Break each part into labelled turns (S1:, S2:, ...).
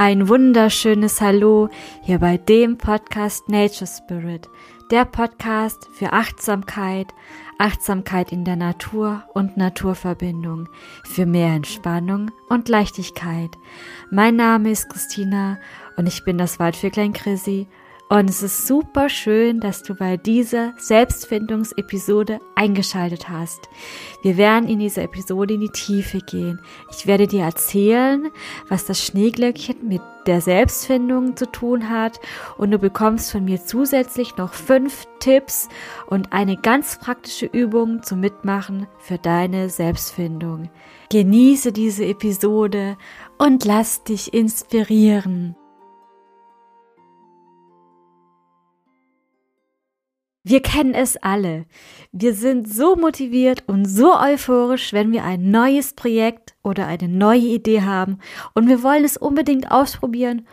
S1: Ein wunderschönes Hallo hier bei dem Podcast Nature Spirit, der Podcast für Achtsamkeit, Achtsamkeit in der Natur und Naturverbindung, für mehr Entspannung und Leichtigkeit. Mein Name ist Christina und ich bin das Waldvöglein Chrissy und es ist super schön, dass du bei dieser Selbstfindungsepisode eingeschaltet hast. Wir werden in dieser Episode in die Tiefe gehen. Ich werde dir erzählen, was das Schneeglöckchen mit der Selbstfindung zu tun hat und du bekommst von mir zusätzlich noch fünf Tipps und eine ganz praktische Übung zum Mitmachen für deine Selbstfindung. Genieße diese Episode und lass dich inspirieren. Wir kennen es alle. Wir sind so motiviert und so euphorisch, wenn wir ein neues Projekt oder eine neue Idee haben und wir wollen es unbedingt ausprobieren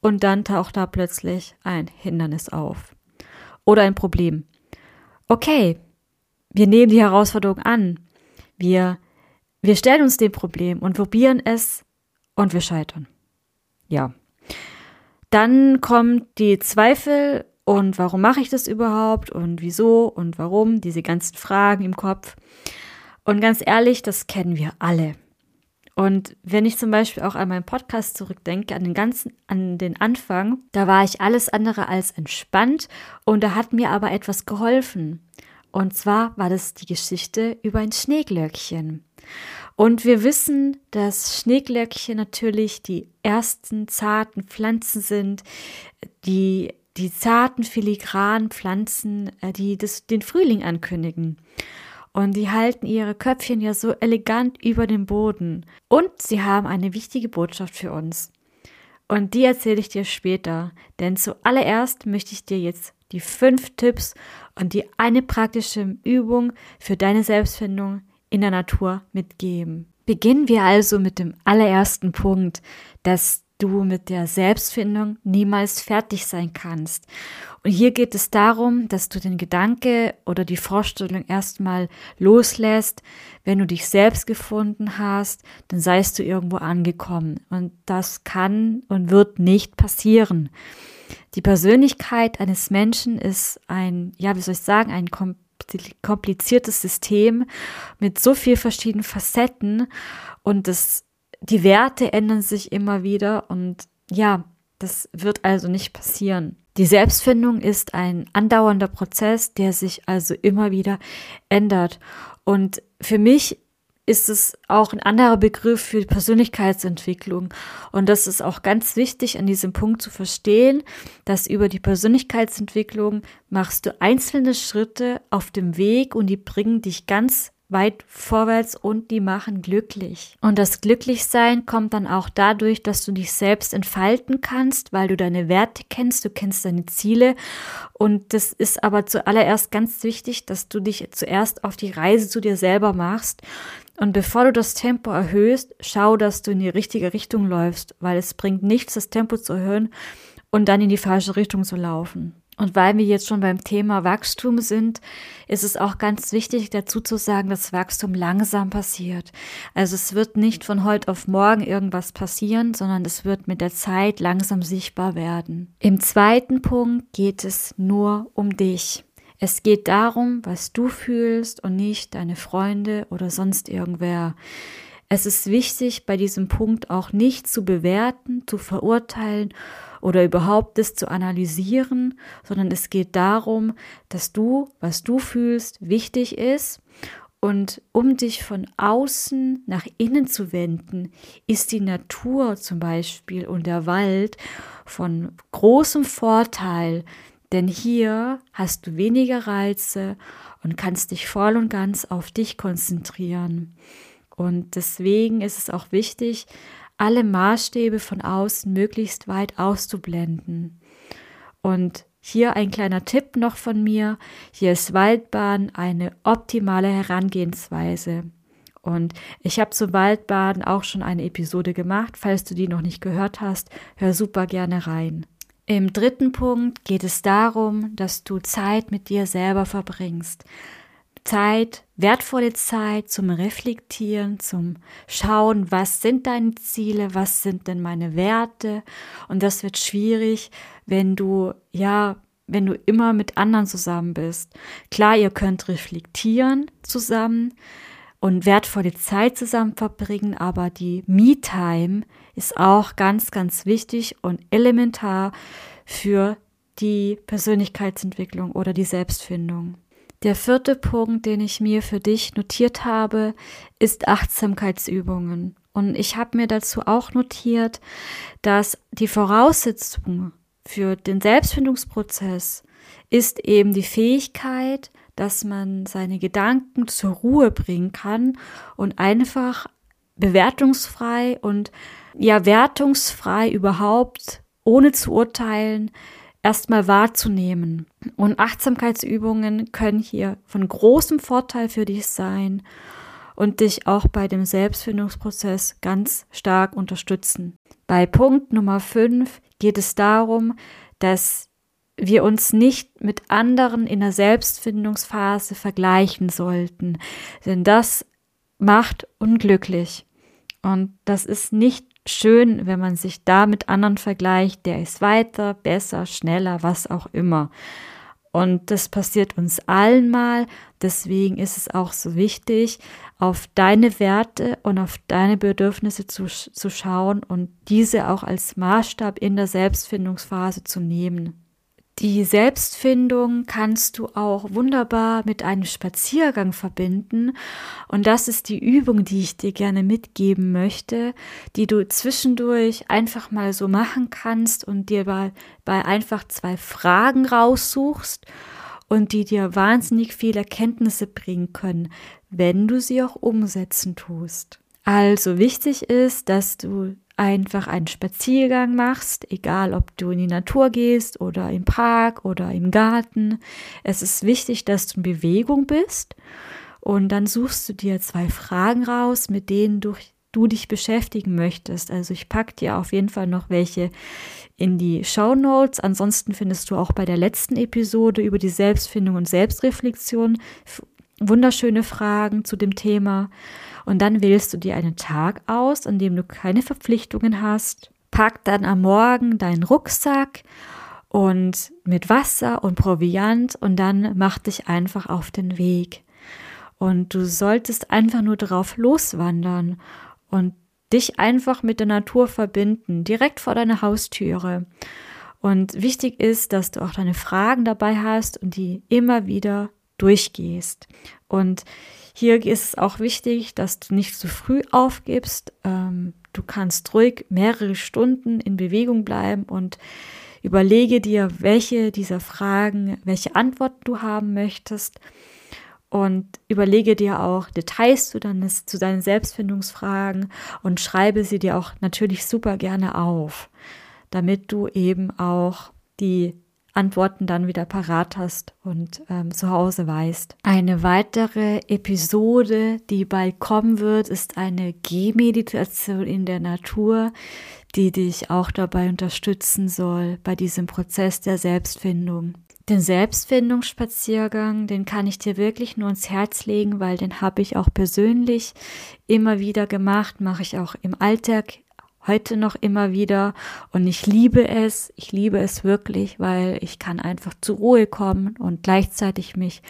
S1: und dann taucht da plötzlich ein Hindernis auf oder ein Problem. Okay, wir nehmen die Herausforderung an. Wir, wir stellen uns dem Problem und probieren es und wir scheitern. Ja. Dann kommt die Zweifel und warum mache ich das überhaupt und wieso und warum, diese ganzen Fragen im Kopf. Und ganz ehrlich, das kennen wir alle. Und wenn ich zum Beispiel auch an meinen Podcast zurückdenke, an den ganzen, an den Anfang, da war ich alles andere als entspannt und da hat mir aber etwas geholfen. Und zwar war das die Geschichte über ein Schneeglöckchen. Und wir wissen, dass Schneeglöckchen natürlich die ersten zarten Pflanzen sind, die die zarten, filigranen Pflanzen, äh, die das, den Frühling ankündigen. Und die halten ihre Köpfchen ja so elegant über dem Boden. Und sie haben eine wichtige Botschaft für uns. Und die erzähle ich dir später. Denn zuallererst möchte ich dir jetzt die fünf Tipps und die eine praktische Übung für deine Selbstfindung in der Natur mitgeben. Beginnen wir also mit dem allerersten Punkt, dass du mit der Selbstfindung niemals fertig sein kannst. Und hier geht es darum, dass du den Gedanke oder die Vorstellung erstmal loslässt, wenn du dich selbst gefunden hast, dann seist du irgendwo angekommen. Und das kann und wird nicht passieren. Die Persönlichkeit eines Menschen ist ein, ja, wie soll ich sagen, ein kompliziertes System mit so viel verschiedenen Facetten und das die Werte ändern sich immer wieder und ja, das wird also nicht passieren. Die Selbstfindung ist ein andauernder Prozess, der sich also immer wieder ändert. Und für mich ist es auch ein anderer Begriff für Persönlichkeitsentwicklung. Und das ist auch ganz wichtig an diesem Punkt zu verstehen, dass über die Persönlichkeitsentwicklung machst du einzelne Schritte auf dem Weg und die bringen dich ganz weit vorwärts und die machen glücklich. Und das Glücklichsein kommt dann auch dadurch, dass du dich selbst entfalten kannst, weil du deine Werte kennst, du kennst deine Ziele. Und das ist aber zuallererst ganz wichtig, dass du dich zuerst auf die Reise zu dir selber machst. Und bevor du das Tempo erhöhst, schau, dass du in die richtige Richtung läufst, weil es bringt nichts, das Tempo zu erhöhen und dann in die falsche Richtung zu laufen. Und weil wir jetzt schon beim Thema Wachstum sind, ist es auch ganz wichtig dazu zu sagen, dass Wachstum langsam passiert. Also es wird nicht von heute auf morgen irgendwas passieren, sondern es wird mit der Zeit langsam sichtbar werden. Im zweiten Punkt geht es nur um dich. Es geht darum, was du fühlst und nicht deine Freunde oder sonst irgendwer. Es ist wichtig, bei diesem Punkt auch nicht zu bewerten, zu verurteilen oder überhaupt das zu analysieren, sondern es geht darum, dass du, was du fühlst, wichtig ist und um dich von außen nach innen zu wenden, ist die Natur zum Beispiel und der Wald von großem Vorteil, denn hier hast du weniger Reize und kannst dich voll und ganz auf dich konzentrieren. Und deswegen ist es auch wichtig, alle Maßstäbe von außen möglichst weit auszublenden. Und hier ein kleiner Tipp noch von mir. Hier ist Waldbaden eine optimale Herangehensweise. Und ich habe zu Waldbaden auch schon eine Episode gemacht. Falls du die noch nicht gehört hast, hör super gerne rein. Im dritten Punkt geht es darum, dass du Zeit mit dir selber verbringst. Zeit, wertvolle Zeit zum Reflektieren, zum Schauen, was sind deine Ziele, was sind denn meine Werte. Und das wird schwierig, wenn du, ja, wenn du immer mit anderen zusammen bist. Klar, ihr könnt reflektieren zusammen und wertvolle Zeit zusammen verbringen, aber die Me-Time ist auch ganz, ganz wichtig und elementar für die Persönlichkeitsentwicklung oder die Selbstfindung. Der vierte Punkt, den ich mir für dich notiert habe, ist Achtsamkeitsübungen. Und ich habe mir dazu auch notiert, dass die Voraussetzung für den Selbstfindungsprozess ist eben die Fähigkeit, dass man seine Gedanken zur Ruhe bringen kann und einfach bewertungsfrei und ja wertungsfrei überhaupt, ohne zu urteilen, erstmal wahrzunehmen. Und Achtsamkeitsübungen können hier von großem Vorteil für dich sein und dich auch bei dem Selbstfindungsprozess ganz stark unterstützen. Bei Punkt Nummer 5 geht es darum, dass wir uns nicht mit anderen in der Selbstfindungsphase vergleichen sollten, denn das macht unglücklich. Und das ist nicht schön, wenn man sich da mit anderen vergleicht, der ist weiter, besser, schneller, was auch immer. Und das passiert uns allen mal. Deswegen ist es auch so wichtig, auf deine Werte und auf deine Bedürfnisse zu, zu schauen und diese auch als Maßstab in der Selbstfindungsphase zu nehmen. Die Selbstfindung kannst du auch wunderbar mit einem Spaziergang verbinden. Und das ist die Übung, die ich dir gerne mitgeben möchte, die du zwischendurch einfach mal so machen kannst und dir bei, bei einfach zwei Fragen raussuchst und die dir wahnsinnig viele Erkenntnisse bringen können, wenn du sie auch umsetzen tust. Also wichtig ist, dass du einfach einen Spaziergang machst, egal ob du in die Natur gehst oder im Park oder im Garten. Es ist wichtig, dass du in Bewegung bist und dann suchst du dir zwei Fragen raus, mit denen du, du dich beschäftigen möchtest. Also ich packe dir auf jeden Fall noch welche in die Show Notes. Ansonsten findest du auch bei der letzten Episode über die Selbstfindung und Selbstreflexion wunderschöne Fragen zu dem Thema. Und dann wählst du dir einen Tag aus, an dem du keine Verpflichtungen hast. Pack dann am Morgen deinen Rucksack und mit Wasser und Proviant und dann mach dich einfach auf den Weg. Und du solltest einfach nur darauf loswandern und dich einfach mit der Natur verbinden, direkt vor deiner Haustüre. Und wichtig ist, dass du auch deine Fragen dabei hast und die immer wieder durchgehst. Und hier ist es auch wichtig, dass du nicht zu früh aufgibst. Ähm, du kannst ruhig mehrere Stunden in Bewegung bleiben und überlege dir, welche dieser Fragen, welche Antworten du haben möchtest. Und überlege dir auch Details zu, deines, zu deinen Selbstfindungsfragen und schreibe sie dir auch natürlich super gerne auf, damit du eben auch die Antworten dann wieder parat hast und ähm, zu Hause weißt. Eine weitere Episode, die bald kommen wird, ist eine Gehmeditation in der Natur, die dich auch dabei unterstützen soll bei diesem Prozess der Selbstfindung. Den Selbstfindungsspaziergang, den kann ich dir wirklich nur ins Herz legen, weil den habe ich auch persönlich immer wieder gemacht, mache ich auch im Alltag heute noch immer wieder und ich liebe es, ich liebe es wirklich, weil ich kann einfach zur Ruhe kommen und gleichzeitig mich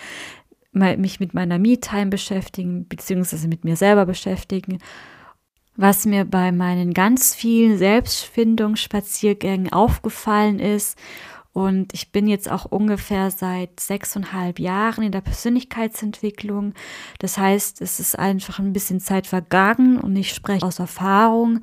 S1: mich mit meiner Me-Time beschäftigen, beziehungsweise mit mir selber beschäftigen. Was mir bei meinen ganz vielen Selbstfindungsspaziergängen aufgefallen ist und ich bin jetzt auch ungefähr seit sechseinhalb Jahren in der Persönlichkeitsentwicklung. Das heißt, es ist einfach ein bisschen Zeit vergangen und ich spreche aus Erfahrung,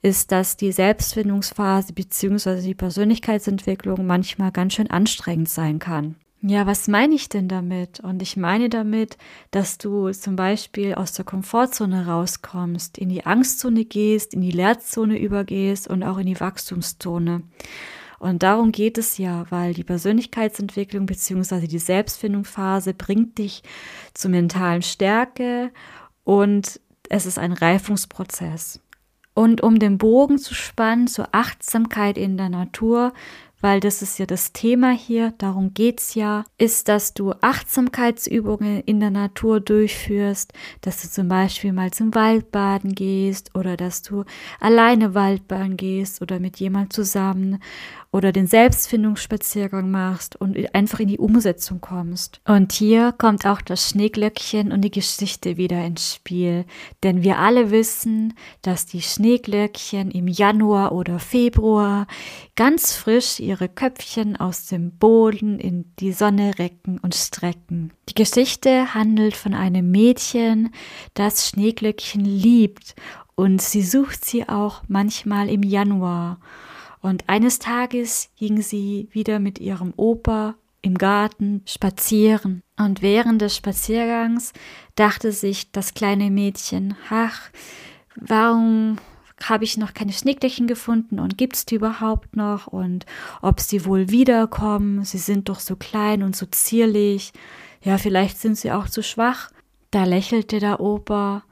S1: ist, dass die Selbstfindungsphase beziehungsweise die Persönlichkeitsentwicklung manchmal ganz schön anstrengend sein kann. Ja, was meine ich denn damit? Und ich meine damit, dass du zum Beispiel aus der Komfortzone rauskommst, in die Angstzone gehst, in die Leerzone übergehst und auch in die Wachstumszone. Und darum geht es ja, weil die Persönlichkeitsentwicklung bzw. die Selbstfindungsphase bringt dich zur mentalen Stärke und es ist ein Reifungsprozess. Und um den Bogen zu spannen zur Achtsamkeit in der Natur, weil das ist ja das Thema hier, darum geht's ja, ist, dass du Achtsamkeitsübungen in der Natur durchführst, dass du zum Beispiel mal zum Waldbaden gehst oder dass du alleine Waldbaden gehst oder mit jemand zusammen oder den Selbstfindungsspaziergang machst und einfach in die Umsetzung kommst. Und hier kommt auch das Schneeglöckchen und die Geschichte wieder ins Spiel, denn wir alle wissen, dass die Schneeglöckchen im Januar oder Februar ganz frisch ihre Köpfchen aus dem Boden in die Sonne recken und strecken. Die Geschichte handelt von einem Mädchen, das Schneeglöckchen liebt und sie sucht sie auch manchmal im Januar. Und eines Tages ging sie wieder mit ihrem Opa im Garten spazieren. Und während des Spaziergangs dachte sich das kleine Mädchen, ach, warum habe ich noch keine Schneeglöckchen gefunden und gibt's die überhaupt noch und ob sie wohl wiederkommen? Sie sind doch so klein und so zierlich. Ja, vielleicht sind sie auch zu schwach. Da lächelte der Opa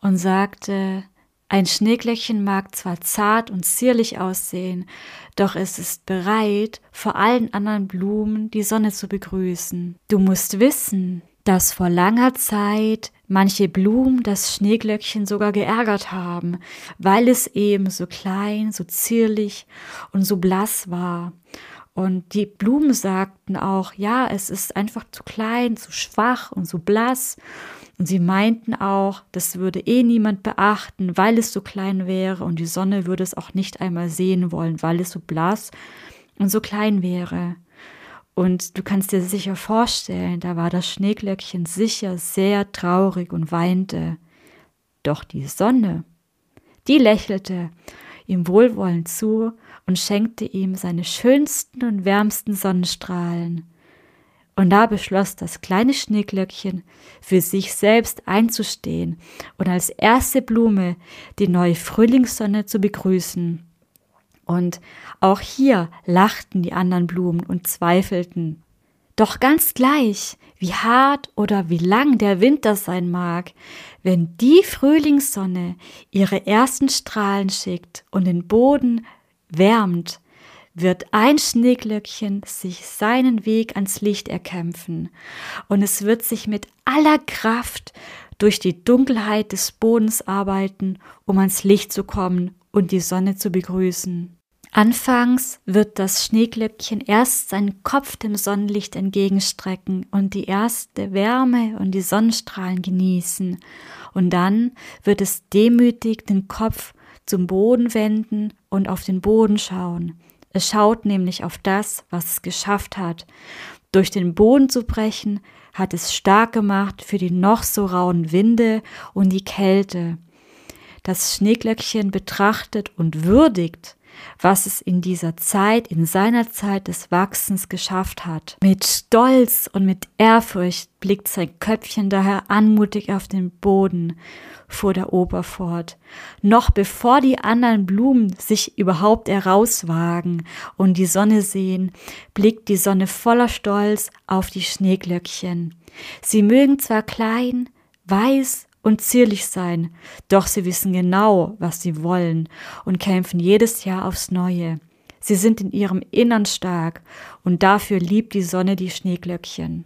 S1: und sagte, ein Schneeglöckchen mag zwar zart und zierlich aussehen, doch es ist bereit, vor allen anderen Blumen die Sonne zu begrüßen. Du musst wissen, dass vor langer Zeit manche Blumen das Schneeglöckchen sogar geärgert haben, weil es eben so klein, so zierlich und so blass war. Und die Blumen sagten auch, ja, es ist einfach zu klein, zu schwach und so blass. Und sie meinten auch, das würde eh niemand beachten, weil es so klein wäre und die Sonne würde es auch nicht einmal sehen wollen, weil es so blass und so klein wäre. Und du kannst dir sicher vorstellen, da war das Schneeglöckchen sicher sehr traurig und weinte. Doch die Sonne, die lächelte ihm wohlwollend zu und schenkte ihm seine schönsten und wärmsten Sonnenstrahlen. Und da beschloss das kleine Schneeglöckchen, für sich selbst einzustehen und als erste Blume die neue Frühlingssonne zu begrüßen. Und auch hier lachten die anderen Blumen und zweifelten. Doch ganz gleich, wie hart oder wie lang der Winter sein mag, wenn die Frühlingssonne ihre ersten Strahlen schickt und den Boden wärmt, wird ein Schneeglöckchen sich seinen Weg ans Licht erkämpfen, und es wird sich mit aller Kraft durch die Dunkelheit des Bodens arbeiten, um ans Licht zu kommen und die Sonne zu begrüßen. Anfangs wird das Schneeglöckchen erst seinen Kopf dem Sonnenlicht entgegenstrecken und die erste Wärme und die Sonnenstrahlen genießen, und dann wird es demütig den Kopf zum Boden wenden und auf den Boden schauen. Es schaut nämlich auf das, was es geschafft hat. Durch den Boden zu brechen, hat es stark gemacht für die noch so rauen Winde und die Kälte. Das Schneeglöckchen betrachtet und würdigt, was es in dieser Zeit, in seiner Zeit des Wachsens geschafft hat. Mit Stolz und mit Ehrfurcht blickt sein Köpfchen daher anmutig auf den Boden fuhr der Ober fort. Noch bevor die anderen Blumen sich überhaupt herauswagen und die Sonne sehen, blickt die Sonne voller Stolz auf die Schneeglöckchen. Sie mögen zwar klein, weiß und zierlich sein, doch sie wissen genau, was sie wollen und kämpfen jedes Jahr aufs Neue. Sie sind in ihrem Innern stark und dafür liebt die Sonne die Schneeglöckchen.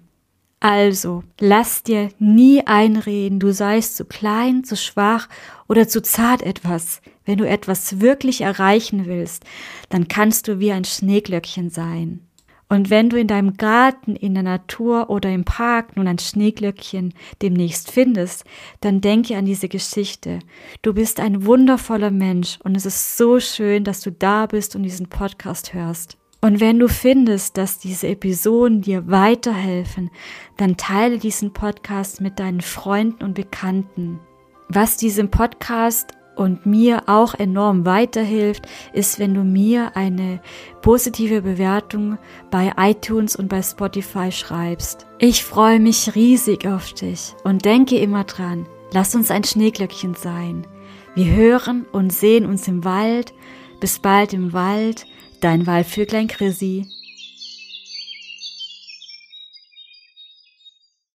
S1: Also, lass dir nie einreden, du seist zu klein, zu schwach oder zu zart etwas. Wenn du etwas wirklich erreichen willst, dann kannst du wie ein Schneeglöckchen sein. Und wenn du in deinem Garten, in der Natur oder im Park nun ein Schneeglöckchen demnächst findest, dann denke an diese Geschichte. Du bist ein wundervoller Mensch und es ist so schön, dass du da bist und diesen Podcast hörst. Und wenn du findest, dass diese Episoden dir weiterhelfen, dann teile diesen Podcast mit deinen Freunden und Bekannten. Was diesem Podcast und mir auch enorm weiterhilft, ist, wenn du mir eine positive Bewertung bei iTunes und bei Spotify schreibst. Ich freue mich riesig auf dich und denke immer dran, lass uns ein Schneeglöckchen sein. Wir hören und sehen uns im Wald. Bis bald im Wald Dein Waldvöglein Chrissy.